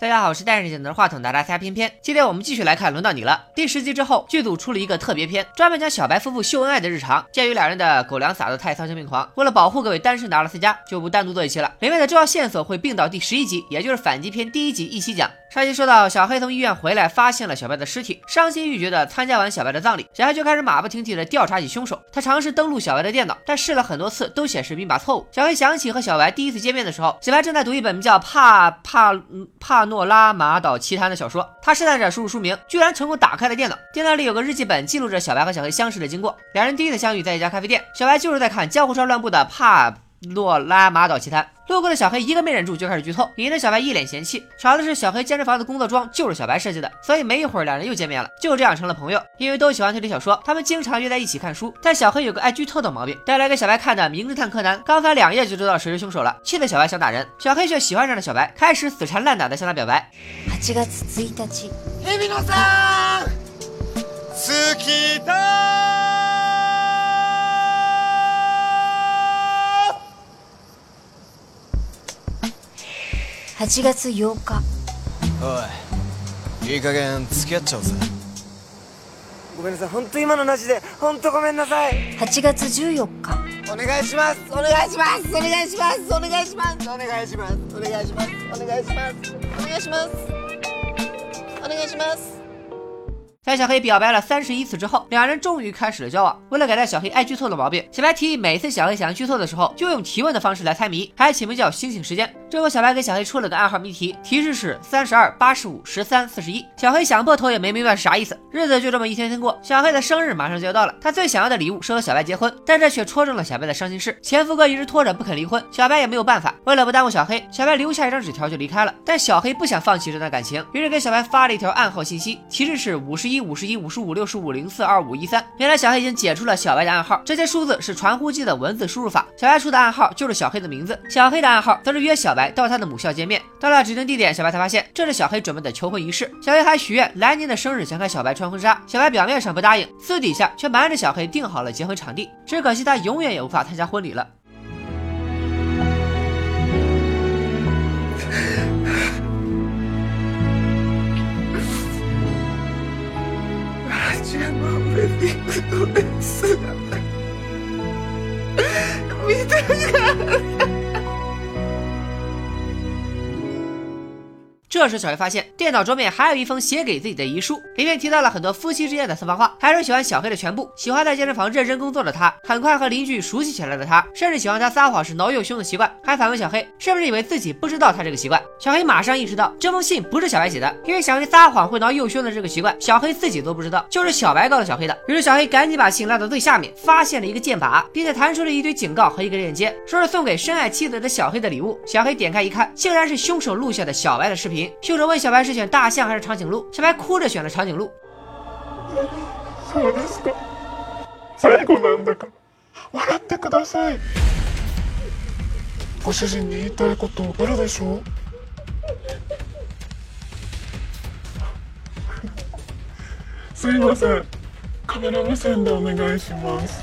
大家好，我是戴着眼镜的话筒的大家偏偏。今天我们继续来看，轮到你了。第十集之后，剧组出了一个特别篇，专门讲小白夫妇秀恩爱的日常。鉴于两人的狗粮撒得太丧心病狂，为了保护各位单身的阿拉斯加，就不单独做一期了。里面的重要线索会并到第十一集，也就是反击篇第一集一起讲。上集说到，小黑从医院回来，发现了小白的尸体，伤心欲绝的参加完小白的葬礼，小黑就开始马不停蹄的调查起凶手。他尝试登录小白的电脑，但试了很多次都显示密码错误。小黑想起和小白第一次见面的时候，小白正在读一本名叫《帕帕帕诺拉马岛奇谭》的小说，他试探着输入书名，居然成功打开了电脑。电脑里有个日记本，记录着小白和小黑相识的经过。两人第一次相遇在一家咖啡店，小白就是在看江湖上乱步的帕。诺拉马岛奇谭，路过的小黑一个没忍住就开始剧透，引得小白一脸嫌弃。巧的是，小黑健身房的工作装就是小白设计的，所以没一会儿两人又见面了，就这样成了朋友。因为都喜欢推理小说，他们经常约在一起看书。但小黑有个爱剧透的毛病，带来给小白看的《名侦探柯南》，刚翻两页就知道谁是凶手了，气得小白想打人。小黑却喜欢上了小白，开始死缠烂打的向他表白。8月1日，日比野さん好きだ 8月8日。おいいい加減付き合っちゃおうぜ。ごめんなさい本当今のなしで本当ごめんなさい。8月14日。お願いします。お願いします。お願いします。お願いします。お願いします。お願いします。お願いします。お願いします。お願いします。在小黑表白了三十一次之后，两人终于开始了交往。为了改掉小黑爱剧透的毛病，小白提议每次小黑想要剧透的时候，就用提问的方式来猜谜，还起名叫“星星时间”。最后，小白给小黑出了个暗号谜题，提示是三十二、八十五、十三、四十一。小黑想破头也没明白是啥意思。日子就这么一天天过，小黑的生日马上就要到了，他最想要的礼物是和小白结婚，但这却戳中了小白的伤心事。前夫哥一直拖着不肯离婚，小白也没有办法。为了不耽误小黑，小白留下一张纸条就离开了。但小黑不想放弃这段感情，于是给小白发了一条暗号信息，提示是五十一、五十一、五十五。五六十五零四二五一三，原来小黑已经解出了小白的暗号，这些数字是传呼机的文字输入法。小白出的暗号就是小黑的名字，小黑的暗号则是约小白到他的母校见面。到了指定地点，小白才发现这是小黑准备的求婚仪式。小黑还许愿来年的生日想看小白穿婚纱，小白表面上不答应，私底下却瞒着小黑定好了结婚场地。只可惜他永远也无法参加婚礼了。ジアのウェディングドレス見てくだ 这时，小黑发现电脑桌面还有一封写给自己的遗书，里面提到了很多夫妻之间的私房话，还说喜欢小黑的全部，喜欢在健身房认真工作的他，很快和邻居熟悉起来的他，甚至喜欢他撒谎时挠右胸的习惯，还反问小黑是不是以为自己不知道他这个习惯。小黑马上意识到这封信不是小白写的，因为小黑撒谎会挠右胸的这个习惯，小黑自己都不知道，就是小白告诉小黑的。于是小黑赶紧把信拉到最下面，发现了一个键拔，并且弹出了一堆警告和一个链接，说是送给深爱妻子的小黑的礼物。小黑点开一看，竟然是凶手录下的小白的视频。凶手问小白是选大象还是长颈鹿，小白哭着选了长颈鹿。そうですか最後なんだから笑ってください ご主人に言いたいことあるでしょすいません。カメラ目線でお願いします。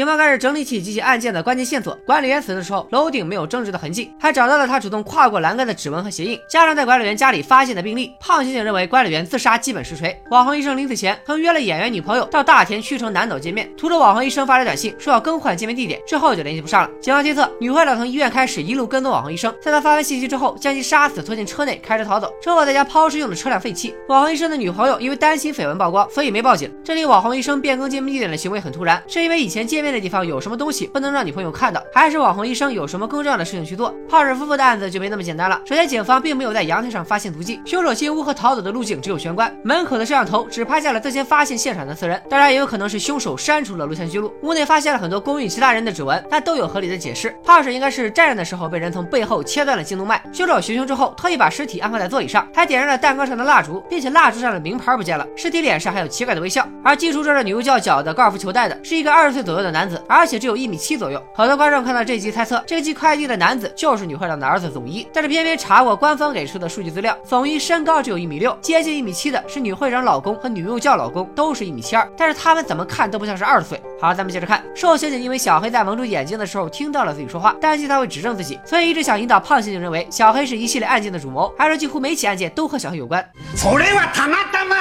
警方开始整理起这起案件的关键线索。管理员死的时候，楼顶没有争执的痕迹，还找到了他主动跨过栏杆的指纹和鞋印。加上在管理员家里发现的病历，胖刑警认为管理员自杀基本实锤。网红医生临死前曾约了演员女朋友到大田区城南岛见面，途中网红医生发来短信说要更换见面地点，之后就联系不上了。警方推测，女坏佬从医院开始一路跟踪网红医生，在他发完信息之后，将其杀死，拖进车内开车逃走，之后再将抛尸用的车辆废弃。网红医生的女朋友因为担心绯闻曝光，所以没报警。这里网红医生变更见面地点的行为很突然，是因为以前见面。面的地方有什么东西不能让女朋友看到，还是网红医生有什么更重要的事情去做？泡氏夫妇的案子就没那么简单了。首先，警方并没有在阳台上发现足迹，凶手进屋和逃走的路径只有玄关。门口的摄像头只拍下了最先发现现场的四人，当然也有可能是凶手删除了录像记录。屋内发现了很多公寓其他人的指纹，但都有合理的解释。泡氏应该是站着的时候被人从背后切断了颈动脉。凶手行凶之后，特意把尸体安放在座椅上，还点燃了蛋糕上的蜡烛，并且蜡烛上的名牌不见了，尸体脸上还有奇怪的微笑。而寄出这着女巫叫脚的高尔夫球带的是一个二十岁左右的男子，而且只有一米七左右。好多观众看到这集猜测，这个寄快递的男子就是女会长的儿子总一，但是偏偏查过官方给出的数据资料，总一身高只有一米六，接近一米七的是女会长老公和女幼教老公，都是一米七二，但是他们怎么看都不像是二十岁。好，咱们接着看，瘦刑警因为小黑在蒙住眼睛的时候听到了自己说话，担心他会指证自己，所以一直想引导胖刑警认为小黑是一系列案件的主谋，还说几乎每起案件都和小黑有关。それはたまたま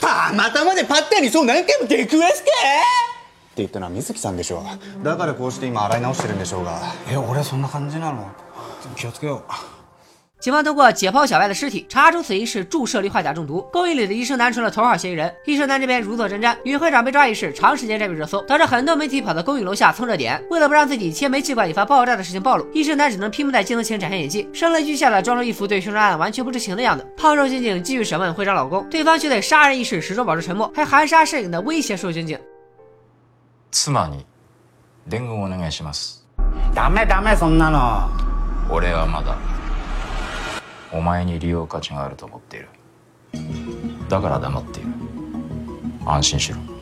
たまたまでパッタにそう何回も出くわすかって 言ったのは水木さんでしょうだからこうして今洗い直してるんでしょうがえ俺そんな感じなの気をつけよう警方通过解剖小白的尸体，查出死因是注射氯化钾中毒。公寓里的医生男成了头号嫌疑人。医生男这边如坐针毡，女会长被抓一事长时间占据热搜，导致很多媒体跑到公寓楼下蹭热点。为了不让自己切煤气管引发爆炸的事情暴露，医生男只能拼命在镜头前展现演技，声泪俱下的装出一副对凶杀案完全不知情的样子。胖瘦刑警继续审问会长老公，对方却对杀人一事始终保持沉默，还含沙射影的威胁瘦刑警。 妻に伝言をお願いします。ダメダメそんなの。俺はまだお前に利用価値があると思っている。だから黙っている。安心しろ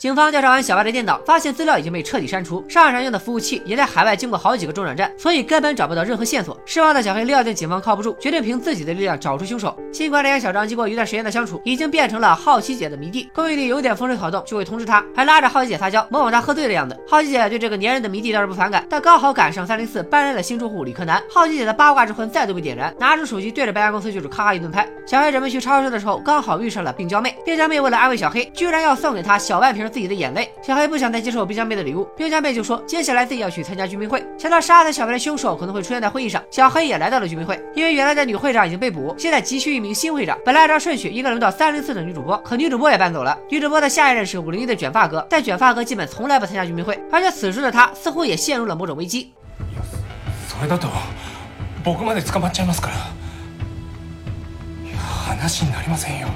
警方调查完小白的电脑，发现资料已经被彻底删除，上上用的服务器也在海外经过好几个中转站，所以根本找不到任何线索。失望的小黑料定警方靠不住，决定凭自己的力量找出凶手。新管理员小张经过一段时间的相处，已经变成了好奇姐的迷弟。公寓里有点风吹草动，就会通知他，还拉着好奇姐撒娇，模仿他喝醉的样子。好奇姐对这个粘人的迷弟倒是不反感，但刚好赶上三零四搬来了新住户李克南，好奇姐的八卦之魂再度被点燃，拿出手机对着搬家公司就是咔咔一顿拍。小黑准备去超市的时候，刚好遇上了病娇妹。病娇妹为了安慰小黑，居然要送给他小半瓶自己的眼泪。小黑不想再接受冰江妹的礼物，冰江妹就说接下来自己要去参加居民会。想到杀死小白的凶手可能会出现在会议上，小黑也来到了居民会。因为原来的女会长已经被捕，现在急需一名新会长。本来按照顺序应该轮到三零四的女主播，可女主播也搬走了。女主播的下一任是五零一的卷发哥，但卷发哥基本从来不参加居民会，而且此时的他似乎也陷入了某种危机。それだと僕まで捕まっちゃいますからいや話になりませんよ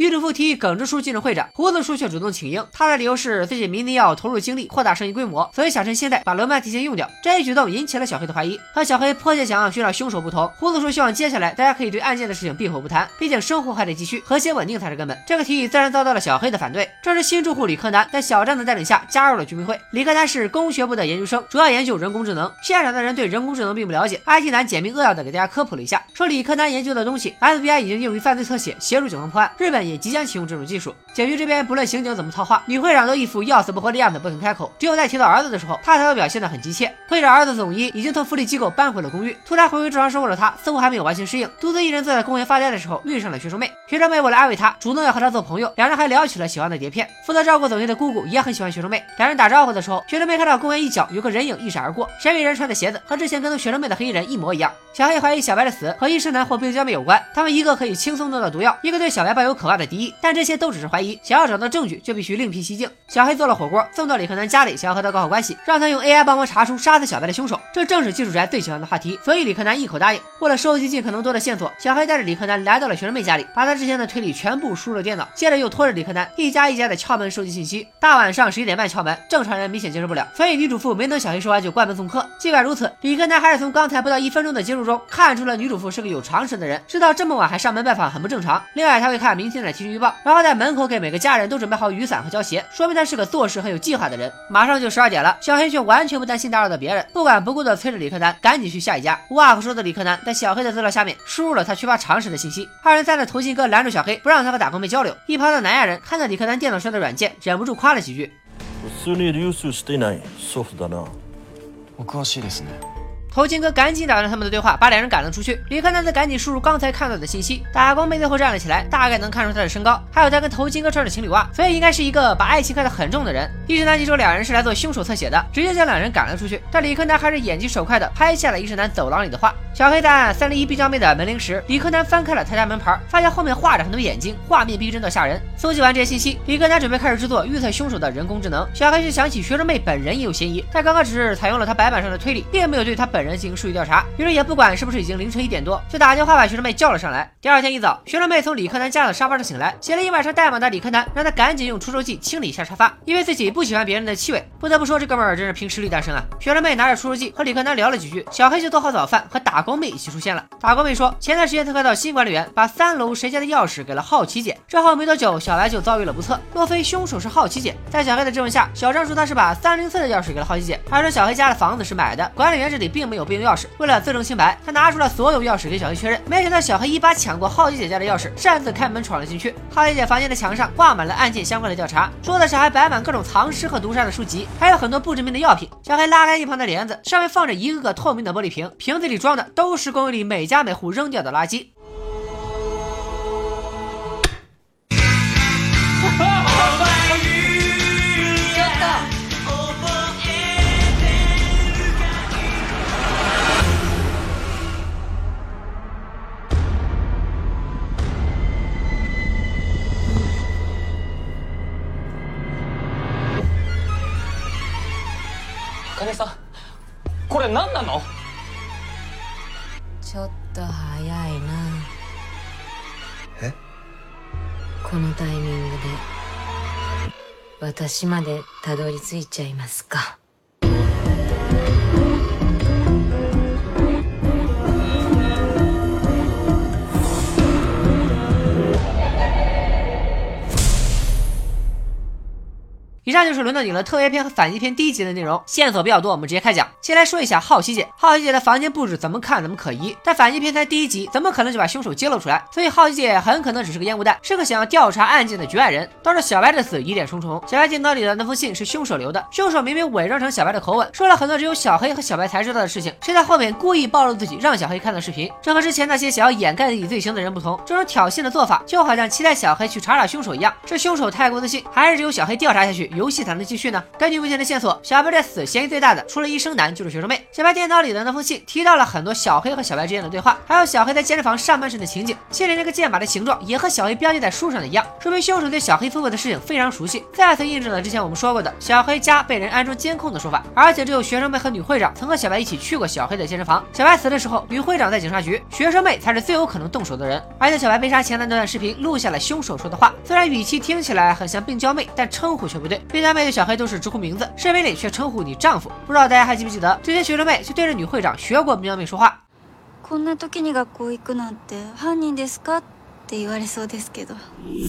女主妇提议耿直叔进入会长，胡子叔却主动请缨。他的理由是自己明年要投入精力扩大生意规模，所以想趁现在把轮班提前用掉。这一举动引起了小黑的怀疑，和小黑迫切想要寻找凶手不同，胡子叔希望接下来大家可以对案件的事情闭口不谈，毕竟生活还得继续，和谐稳定才是根本。这个提议自然遭到了小黑的反对。这时新住户李克南在小张的带领下加入了居民会。李克南是工学部的研究生，主要研究人工智能。现场的人对人工智能并不了解，IT 男简明扼要的给大家科普了一下，说李克南研究的东西，FBI 已经用于犯罪侧写，协助警方破案，日本也即将启用这种。技术，警局这边不论刑警怎么套话，女会长都一副要死不活的样子，不肯开口。只有在提到儿子的时候，她才会表现得很急切。会长儿子总一已经从福利机构搬回了公寓，突然回归正常生活的他，似乎还没有完全适应。独自一人坐在公园发呆的时候，遇上了学生妹。学生妹为了安慰他，主动要和他做朋友，两人还聊起了喜欢的碟片。负责照顾总一的姑姑也很喜欢学生妹，两人打招呼的时候，学生妹看到公园一角有个人影一闪而过，神秘人穿的鞋子和之前跟踪学生妹的黑衣人一模一样。小黑怀疑小白的死和医生男或病娇妹有关，他们一个可以轻松弄到毒药，一个对小白抱有可怕的敌意，但这些都只是怀疑。想要找到证据，就必须另辟蹊径。小黑做了火锅，送到李克南家里，想要和他搞好关系，让他用 AI 帮忙查出杀死小白的凶手。这正是技术宅最喜欢的话题，所以李克南一口答应。为了收集尽可能多的线索，小黑带着李克南来到了学生妹家里，把他之前的推理全部输入了电脑，接着又拖着李克南一家一家的敲门收集信息。大晚上十一点半敲门，正常人明显接受不了，所以女主妇没等小黑说完就关门送客。尽管如此，李克南还是从刚才不到一分钟的接触中看出了女主妇是个有常识的人，知道这么晚还上门拜访很不正常。另外，他会看明天的提醒预报，然后在门口给每个家人都准备好雨伞和胶鞋，说明他是个做事很有计划的人。马上就十二点了，小黑却完全不担心打扰到别人，不管不顾的催着李克南赶紧去下一家。无话可说的李克南在小黑的资料下面输入了他缺乏常识的信息。二人三的头巾哥拦住小黑，不让他和打工妹交流。一旁的南亚人看到李克南电脑上的软件，忍不住夸了几句。普通に流通していないソフトだなお詳しいですね 头巾哥赶紧打断他们的对话，把两人赶了出去。李克南则赶紧输入刚才看到的信息。打工妹最后站了起来，大概能看出他的身高，还有他跟头巾哥穿着情侣袜，所以应该是一个把爱情看得很重的人。一审男记说两人是来做凶手侧写的，直接将两人赶了出去。但李克南还是眼疾手快的拍下了一审男走廊里的画。小黑在按三零一冰娇妹的门铃时，李克南翻开了他家门牌，发现后面画着很多眼睛，画面逼真到吓人。搜集完这些信息，李克南准备开始制作预测凶手的人工智能。小黑却想起学生妹本人也有嫌疑，但刚刚只是采用了他白板上的推理，并没有对他本 本人进行数据调查。于是也不管是不是已经凌晨一点多，就打电话把学生妹叫了上来。第二天一早，学生妹从李克南家的沙发上醒来，写了一晚上代码的李克南让他赶紧用除臭剂清理一下沙发，因为自己不喜欢别人的气味。不得不说，这哥们儿真是凭实力单身啊！学生妹拿着除臭剂和李克南聊了几句，小黑就做好早饭，和打工妹一起出现了。打工妹说，前段时间她看到新管理员把三楼谁家的钥匙给了好奇姐，之后没多久，小白就遭遇了不测。莫非凶手是好奇姐？在小黑的质问下，小张说他是把三零四的钥匙给了好奇姐，还说小黑家的房子是买的，管理员这里并没有备用钥匙。为了自证清白，他拿出了所有钥匙给小黑确认。没想到小黑一把抢过好奇姐家的钥匙，擅自开门闯了进去。好奇姐房间的墙上挂满了案件相关的调查，桌子上还摆满各种藏尸和毒杀的书籍，还有很多不知名的药品。小黑拉开一旁的帘子，上面放着一个个透明的玻璃瓶，瓶子里装的都是公寓里每家每户扔掉的垃圾。れ何なの？ちょっと早いな。え？このタイミングで。私までたどり着いちゃいますか？以上就是轮到你了特别篇和反击篇第一集的内容，线索比较多，我们直接开讲。先来说一下好奇姐，好奇姐的房间布置怎么看怎么可疑，但反击篇才第一集，怎么可能就把凶手揭露出来？所以好奇姐很可能只是个烟雾弹，是个想要调查案件的局外人。导致小白的死疑点重重。小白电脑里的那封信是凶手留的，凶手明明伪装成小白的口吻，说了很多只有小黑和小白才知道的事情，谁在后面故意暴露自己，让小黑看到视频。这和之前那些想要掩盖自己罪行的人不同，这种挑衅的做法就好像期待小黑去查查凶手一样。是凶手太过自信，还是只有小黑调查下去，游戏才能继续呢？根据目前的线索，小白这死嫌疑最大的，除了医生男，就是学生妹。小白电脑里的那封信提到了很多小黑和小白之间的对话，还有小黑在健身房上班时的情景。信里那个箭靶的形状也和小黑标记在书上的一样，说明凶手对小黑夫妇的事情非常熟悉，再次印证了之前我们说过的小黑家被人安装监控的说法。而且只有学生妹和女会长曾和小白一起去过小黑的健身房。小白死的时候，女会长在警察局，学生妹才是最有可能动手的人。而且小白被杀前的那段视频录下了凶手说的话，虽然语气听起来很像病娇妹，但称呼却不对。病娇妹对小黑都是直呼名字，视频里却称呼你丈夫。不知道大家还记不记得，之前学生妹就对着女会长学过病娇妹说话。こんな時に学校行くなんて犯人ですか って言われそうですけど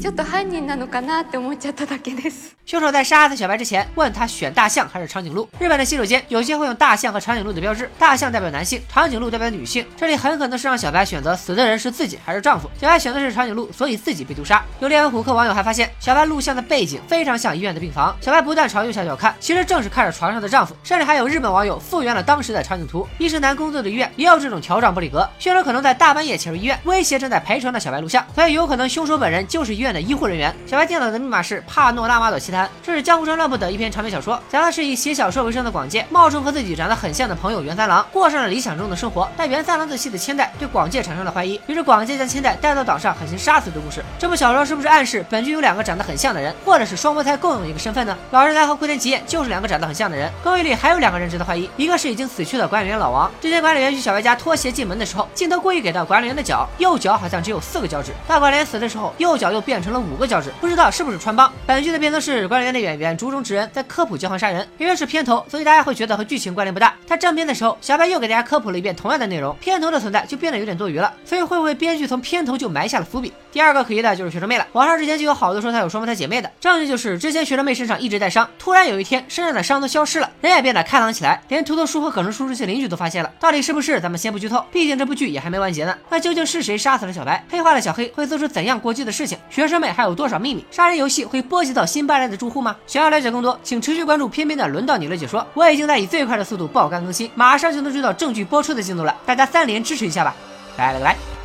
ちょっと犯人なのかなって思っちゃっただけです凶手在杀死小白之前，问他选大象还是长颈鹿。日本的洗手间有些会用大象和长颈鹿的标志，大象代表男性，长颈鹿代表女性。这里很可能是让小白选择死的人是自己还是丈夫。小白选的是长颈鹿，所以自己被毒杀。有猎文虎克网友还发现，小白录像的背景非常像医院的病房。小白不断朝右下角看，其实正是看着床上的丈夫。甚至还有日本网友复原了当时的场景图。医生男工作的医院也有这种条状玻璃格，凶手可能在大半夜潜入医院，威胁正在陪床的小白录像， 所以有可能凶手本人就是医院的医护人员。小白电脑的密码是帕诺拉马朵奇谭，这是江户川乱步的一篇长篇小说，讲的是以写小说为生的广介，冒充和自己长得很像的朋友袁三郎，过上了理想中的生活。但袁三郎的妻子千代对广介产生了怀疑，于是广介将千代带到岛上狠心杀死的故事。这部小说是不是暗示本剧有两个长得很像的人，或者是双胞胎共用一个身份呢？老人来和龟田吉彦就是两个长得很像的人。公寓里还有两个人值得怀疑，一个是已经死去的管理员老王。之前管理员去小白家脱鞋进门的时候，镜头故意给到管理员的脚，右脚好像只有四个脚趾。大管理员死的时候，右脚又变成了五个脚趾，不知道是不是穿帮。本剧的片头是管理员的演员竹中直人在科普交换杀人，因为是片头，所以大家会觉得和剧情关联不大。他正片的时候，小白又给大家科普了一遍同样的内容，片头的存在就变得有点多余了。所以会不会编剧从片头就埋下了伏笔？第二个可疑的就是学生妹了，网上之前就有好多说她有双胞胎姐妹的，证据就是之前学生妹身上一直带伤，突然有一天身上的伤都消失了，人也变得开朗起来，连图图叔和可能叔这些邻居都发现了，到底是不是？咱们先不剧透，毕竟这部剧也还没完结呢。那究竟是谁杀死了小白，黑化了小黑，会做出怎样过激的事情？学生们还有多少秘密？杀人游戏会波及到新搬来的住户吗？想要了解更多，请持续关注偏偏的轮到你了解说。我已经在以最快的速度爆肝更新，马上就能追到正剧播出的进度了，大家三连支持一下吧，拜了个拜。